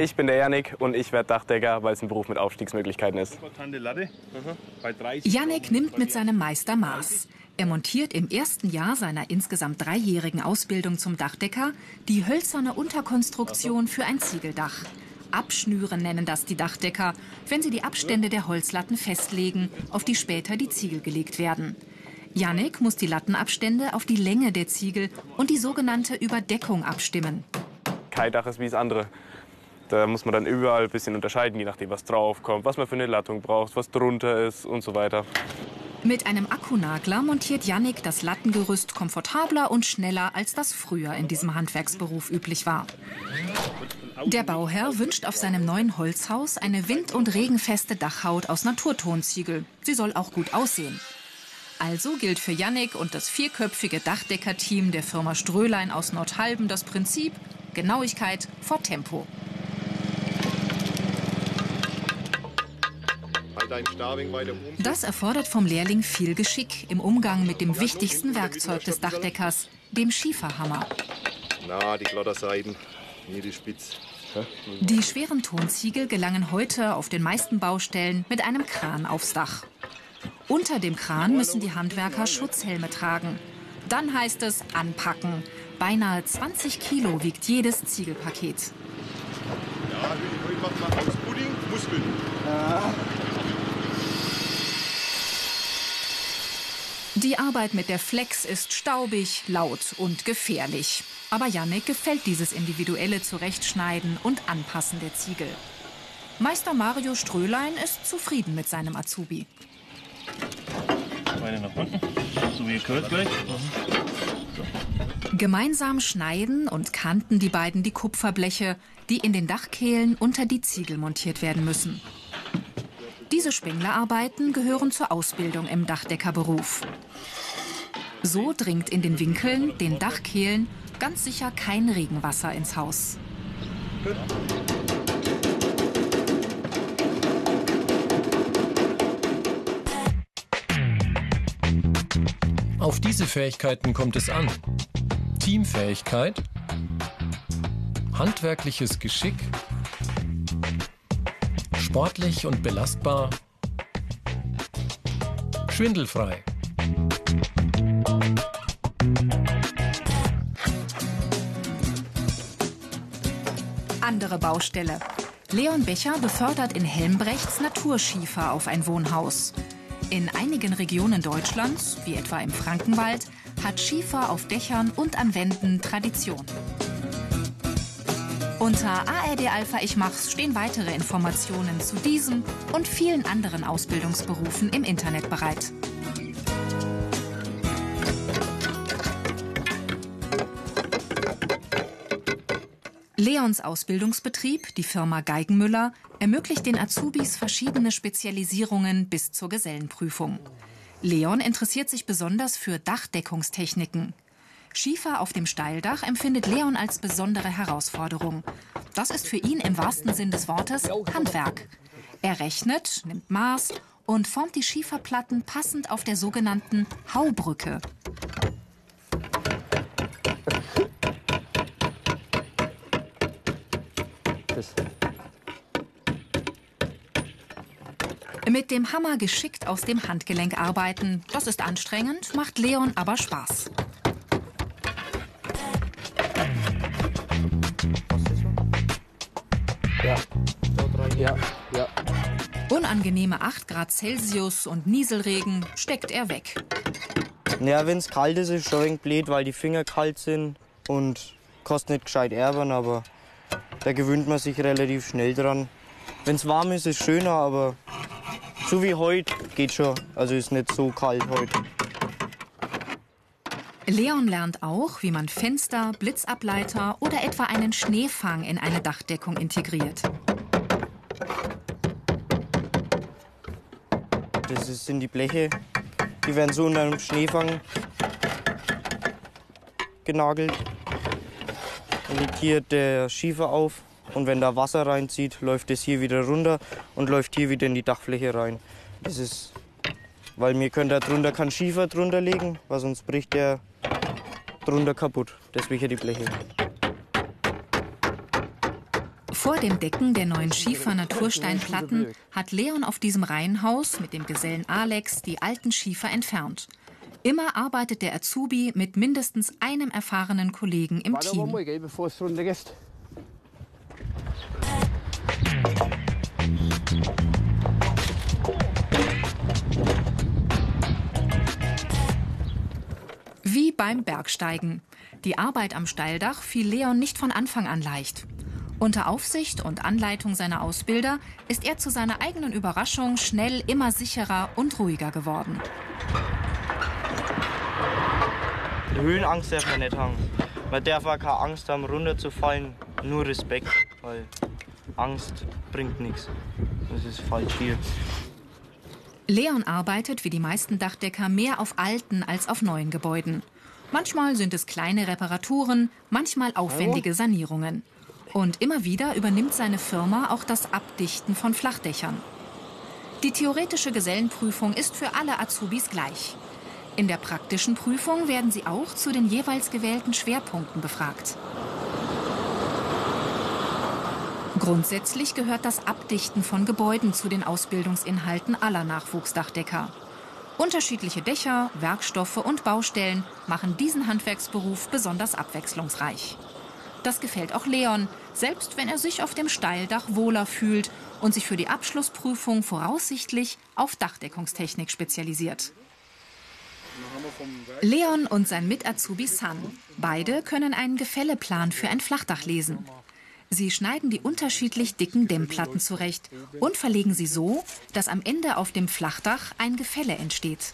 Ich bin der Janik und ich werde Dachdecker, weil es ein Beruf mit Aufstiegsmöglichkeiten ist. Janik nimmt mit seinem Meister Maß. Er montiert im ersten Jahr seiner insgesamt dreijährigen Ausbildung zum Dachdecker die hölzerne Unterkonstruktion für ein Ziegeldach. Abschnüren nennen das die Dachdecker, wenn sie die Abstände der Holzlatten festlegen, auf die später die Ziegel gelegt werden. Janik muss die Lattenabstände auf die Länge der Ziegel und die sogenannte Überdeckung abstimmen. Kein Dach ist wie das andere. Da muss man dann überall ein bisschen unterscheiden, je nachdem, was draufkommt, was man für eine Lattung braucht, was drunter ist und so weiter. Mit einem Akkunagler montiert Yannick das Lattengerüst komfortabler und schneller, als das früher in diesem Handwerksberuf üblich war. Der Bauherr wünscht auf seinem neuen Holzhaus eine wind- und regenfeste Dachhaut aus Naturtonziegel. Sie soll auch gut aussehen. Also gilt für Yannick und das vierköpfige Dachdeckerteam der Firma Strölein aus Nordhalben das Prinzip Genauigkeit vor Tempo. Das erfordert vom Lehrling viel Geschick im Umgang mit dem wichtigsten Werkzeug des Dachdeckers, dem Schieferhammer. Na, die Glotterseiten, hier die Spitz. Die schweren Tonziegel gelangen heute auf den meisten Baustellen mit einem Kran aufs Dach. Unter dem Kran müssen die Handwerker Schutzhelme tragen. Dann heißt es anpacken. Beinahe 20 Kilo wiegt jedes Ziegelpaket. Ja, heute macht man aus Pudding Muskeln. Ja. Die Arbeit mit der Flex ist staubig, laut und gefährlich. Aber Yannick gefällt dieses individuelle Zurechtschneiden und Anpassen der Ziegel. Meister Mario Strölein ist zufrieden mit seinem Azubi. Beine nach unten, so wie ihr gehört gleich. So. Gemeinsam schneiden und kanten die beiden die Kupferbleche, die in den Dachkehlen unter die Ziegel montiert werden müssen. Diese Spenglerarbeiten gehören zur Ausbildung im Dachdeckerberuf. So dringt in den Winkeln, den Dachkehlen, ganz sicher kein Regenwasser ins Haus. Auf diese Fähigkeiten kommt es an. Teamfähigkeit, handwerkliches Geschick, sportlich und belastbar, schwindelfrei. Andere Baustelle. Leon Becher befördert in Helmbrechts Naturschiefer auf ein Wohnhaus. In einigen Regionen Deutschlands, wie etwa im Frankenwald, hat Schiefer auf Dächern und an Wänden Tradition. Unter ARD Alpha Ich Mach's stehen weitere Informationen zu diesem und vielen anderen Ausbildungsberufen im Internet bereit. Leons Ausbildungsbetrieb, die Firma Geigenmüller, ermöglicht den Azubis verschiedene Spezialisierungen bis zur Gesellenprüfung. Leon interessiert sich besonders für Dachdeckungstechniken. Schiefer auf dem Steildach empfindet Leon als besondere Herausforderung. Das ist für ihn im wahrsten Sinn des Wortes Handwerk. Er rechnet, nimmt Maß und formt die Schieferplatten passend auf der sogenannten Haubrücke. Mit dem Hammer geschickt aus dem Handgelenk arbeiten, das ist anstrengend, macht Leon aber Spaß. Ja, ja, ja. Unangenehme 8 Grad Celsius und Nieselregen steckt er weg. Ja, wenn es kalt ist, ist es schon ein blöd, weil die Finger kalt sind und kostet nicht gescheit erben, aber da gewöhnt man sich relativ schnell dran. Wenn es warm ist, ist es schöner, aber so wie heute geht schon. Also ist nicht so kalt heute. Leon lernt auch, wie man Fenster, Blitzableiter oder etwa einen Schneefang in eine Dachdeckung integriert. Das sind die Bleche, die werden so unter einem Schneefang genagelt. Dann liegt hier der Schiefer auf und wenn da Wasser reinzieht, läuft es hier wieder runter und läuft hier wieder in die Dachfläche rein. Das ist, weil mir können da drunter kein Schiefer drunter legen, weil sonst bricht der drunter kaputt. Deswegen die Bleche. Vor dem Decken der neuen Schiefer-Natursteinplatten hat Leon auf diesem Reihenhaus mit dem Gesellen Alex die alten Schiefer entfernt. Immer arbeitet der Azubi mit mindestens einem erfahrenen Kollegen im Team. Beim Bergsteigen. Die Arbeit am Steildach fiel Leon nicht von Anfang an leicht. Unter Aufsicht und Anleitung seiner Ausbilder ist er zu seiner eigenen Überraschung schnell immer sicherer und ruhiger geworden. Höhenangst darf man nicht haben. Man darf auch keine Angst haben, runterzufallen, nur Respekt, weil Angst bringt nichts. Das ist falsch hier. Leon arbeitet wie die meisten Dachdecker mehr auf alten als auf neuen Gebäuden. Manchmal sind es kleine Reparaturen, manchmal aufwendige Sanierungen. Und immer wieder übernimmt seine Firma auch das Abdichten von Flachdächern. Die theoretische Gesellenprüfung ist für alle Azubis gleich. In der praktischen Prüfung werden sie auch zu den jeweils gewählten Schwerpunkten befragt. Grundsätzlich gehört das Abdichten von Gebäuden zu den Ausbildungsinhalten aller Nachwuchsdachdecker. Unterschiedliche Dächer, Werkstoffe und Baustellen machen diesen Handwerksberuf besonders abwechslungsreich. Das gefällt auch Leon, selbst wenn er sich auf dem Steildach wohler fühlt und sich für die Abschlussprüfung voraussichtlich auf Dachdeckungstechnik spezialisiert. Leon und sein Mit-Azubi. Beide können einen Gefälleplan für ein Flachdach lesen. Sie schneiden die unterschiedlich dicken Dämmplatten zurecht und verlegen sie so, dass am Ende auf dem Flachdach ein Gefälle entsteht.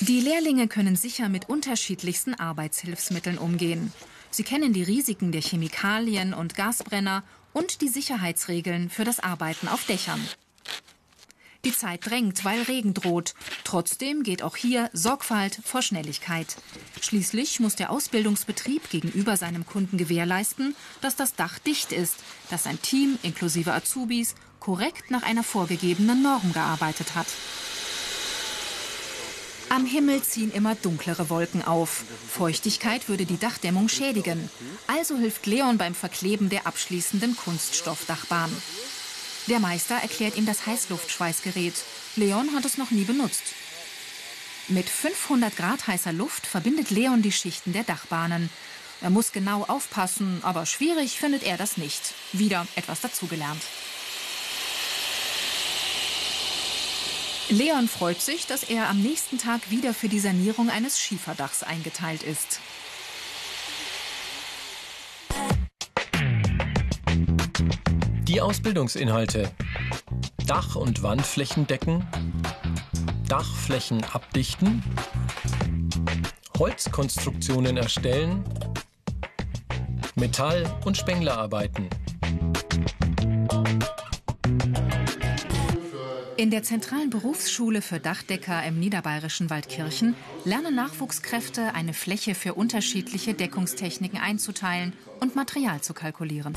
Die Lehrlinge können sicher mit unterschiedlichsten Arbeitshilfsmitteln umgehen. Sie kennen die Risiken der Chemikalien und Gasbrenner und die Sicherheitsregeln für das Arbeiten auf Dächern. Die Zeit drängt, weil Regen droht. Trotzdem geht auch hier Sorgfalt vor Schnelligkeit. Schließlich muss der Ausbildungsbetrieb gegenüber seinem Kunden gewährleisten, dass das Dach dicht ist, dass sein Team inklusive Azubis korrekt nach einer vorgegebenen Norm gearbeitet hat. Am Himmel ziehen immer dunklere Wolken auf. Feuchtigkeit würde die Dachdämmung schädigen. Also hilft Leon beim Verkleben der abschließenden Kunststoffdachbahn. Der Meister erklärt ihm das Heißluftschweißgerät. Leon hat es noch nie benutzt. Mit 500 Grad heißer Luft verbindet Leon die Schichten der Dachbahnen. Er muss genau aufpassen, aber schwierig findet er das nicht. Wieder etwas dazugelernt. Leon freut sich, dass er am nächsten Tag wieder für die Sanierung eines Schieferdachs eingeteilt ist. Die Ausbildungsinhalte. Dach- und Wandflächen decken, Dachflächen abdichten, Holzkonstruktionen erstellen, Metall- und Spenglerarbeiten. In der zentralen Berufsschule für Dachdecker im niederbayerischen Waldkirchen lernen Nachwuchskräfte, eine Fläche für unterschiedliche Deckungstechniken einzuteilen und Material zu kalkulieren.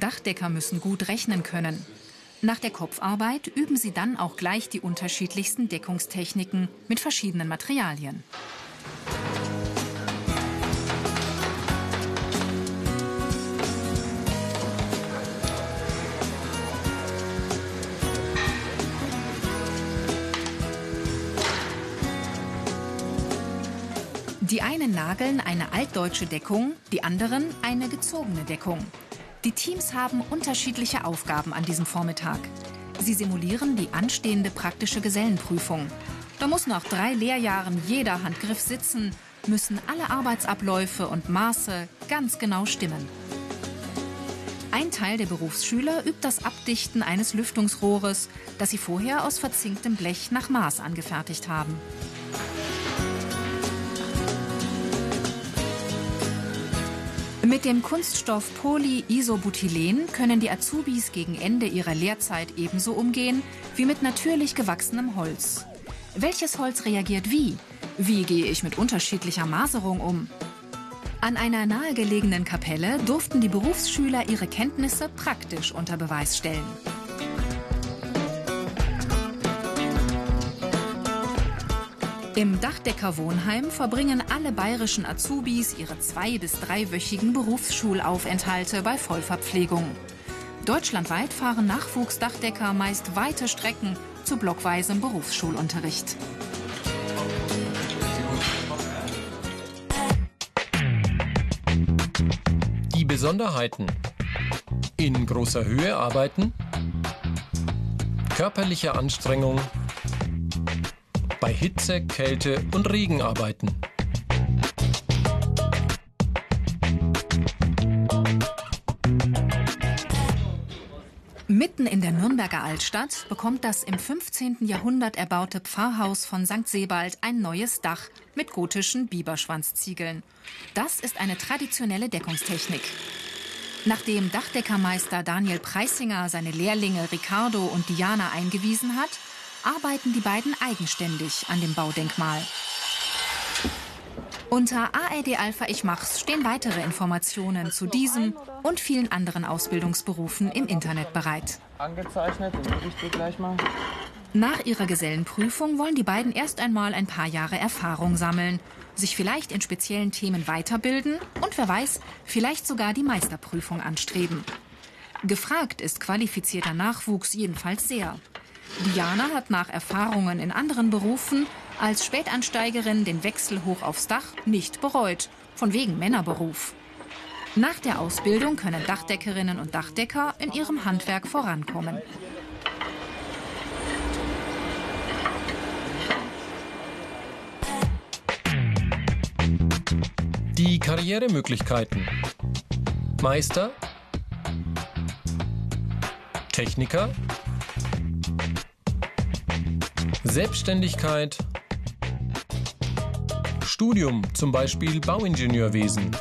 Dachdecker müssen gut rechnen können. Nach der Kopfarbeit üben sie dann auch gleich die unterschiedlichsten Deckungstechniken mit verschiedenen Materialien. Die einen nageln eine altdeutsche Deckung, die anderen eine gezogene Deckung. Die Teams haben unterschiedliche Aufgaben an diesem Vormittag. Sie simulieren die anstehende praktische Gesellenprüfung. Da muss nach drei Lehrjahren jeder Handgriff sitzen, müssen alle Arbeitsabläufe und Maße ganz genau stimmen. Ein Teil der Berufsschüler übt das Abdichten eines Lüftungsrohres, das sie vorher aus verzinktem Blech nach Maß angefertigt haben. Mit dem Kunststoff Polyisobutylen können die Azubis gegen Ende ihrer Lehrzeit ebenso umgehen wie mit natürlich gewachsenem Holz. Welches Holz reagiert wie? Wie gehe ich mit unterschiedlicher Maserung um? An einer nahegelegenen Kapelle durften die Berufsschüler ihre Kenntnisse praktisch unter Beweis stellen. Im Dachdecker Wohnheim verbringen alle bayerischen Azubis ihre zwei- bis dreiwöchigen Berufsschulaufenthalte bei Vollverpflegung. Deutschlandweit fahren Nachwuchsdachdecker meist weite Strecken zu blockweisem Berufsschulunterricht. Die Besonderheiten. In großer Höhe arbeiten. Körperliche Anstrengung. Bei Hitze, Kälte und Regen arbeiten. Mitten in der Nürnberger Altstadt bekommt das im 15. Jahrhundert erbaute Pfarrhaus von St. Sebald ein neues Dach mit gotischen Biberschwanzziegeln. Das ist eine traditionelle Deckungstechnik. Nachdem Dachdeckermeister Daniel Preisinger seine Lehrlinge Ricardo und Diana eingewiesen hat, arbeiten die beiden eigenständig an dem Baudenkmal. Unter ARD Alpha Ich Mach's stehen weitere Informationen zu diesem und vielen anderen Ausbildungsberufen im Internet bereit. Angezeichnet, den ich dir gleich mal. Nach ihrer Gesellenprüfung wollen die beiden erst einmal ein paar Jahre Erfahrung sammeln, sich vielleicht in speziellen Themen weiterbilden und wer weiß, vielleicht sogar die Meisterprüfung anstreben. Gefragt ist qualifizierter Nachwuchs jedenfalls sehr. Diana hat nach Erfahrungen in anderen Berufen als Spätansteigerin den Wechsel hoch aufs Dach nicht bereut, von wegen Männerberuf. Nach der Ausbildung können Dachdeckerinnen und Dachdecker in ihrem Handwerk vorankommen. Die Karrieremöglichkeiten. Meister. Techniker. Selbstständigkeit. Studium, zum Beispiel Bauingenieurwesen.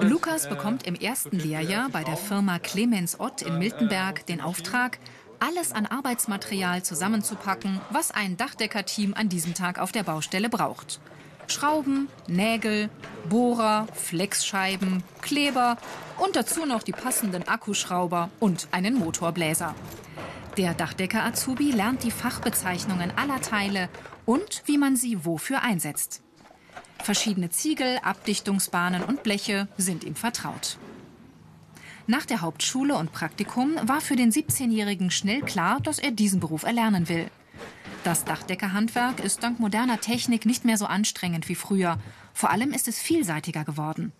Lukas bekommt im ersten Lehrjahr bei der Firma Clemens Ott in Miltenberg den Auftrag, alles an Arbeitsmaterial zusammenzupacken, was ein Dachdeckerteam an diesem Tag auf der Baustelle braucht. Schrauben, Nägel, Bohrer, Flexscheiben, Kleber und dazu noch die passenden Akkuschrauber und einen Motorbläser. Der Dachdecker-Azubi lernt die Fachbezeichnungen aller Teile und wie man sie wofür einsetzt. Verschiedene Ziegel, Abdichtungsbahnen und Bleche sind ihm vertraut. Nach der Hauptschule und Praktikum war für den 17-Jährigen schnell klar, dass er diesen Beruf erlernen will. Das Dachdeckerhandwerk ist dank moderner Technik nicht mehr so anstrengend wie früher. Vor allem ist es vielseitiger geworden.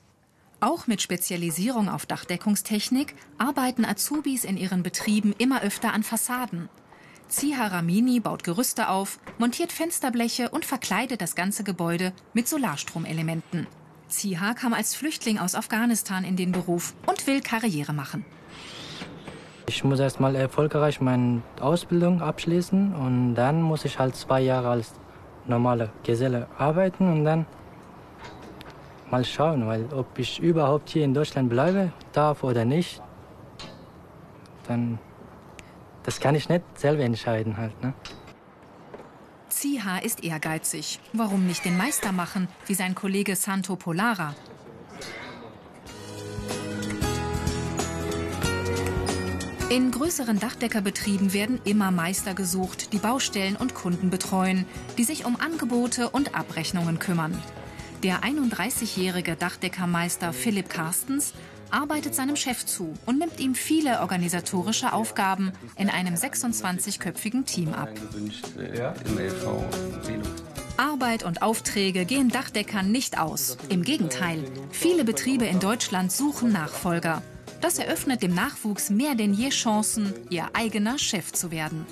Auch mit Spezialisierung auf Dachdeckungstechnik arbeiten Azubis in ihren Betrieben immer öfter an Fassaden. Ziha Ramini baut Gerüste auf, montiert Fensterbleche und verkleidet das ganze Gebäude mit Solarstromelementen. Ziha kam als Flüchtling aus Afghanistan in den Beruf und will Karriere machen. Ich muss erst mal erfolgreich meine Ausbildung abschließen und dann muss ich halt zwei Jahre als normale Geselle arbeiten und dann mal schauen, weil ob ich überhaupt hier in Deutschland bleibe darf oder nicht, dann das kann ich nicht selber entscheiden halt. Ne? Ziha ist ehrgeizig. Warum nicht den Meister machen, wie sein Kollege Santo Polara? In größeren Dachdeckerbetrieben werden immer Meister gesucht, die Baustellen und Kunden betreuen, die sich um Angebote und Abrechnungen kümmern. Der 31-jährige Dachdeckermeister Philipp Carstens arbeitet seinem Chef zu und nimmt ihm viele organisatorische Aufgaben in einem 26-köpfigen Team ab. Arbeit und Aufträge gehen Dachdeckern nicht aus. Im Gegenteil, viele Betriebe in Deutschland suchen Nachfolger. Das eröffnet dem Nachwuchs mehr denn je Chancen, ihr eigener Chef zu werden.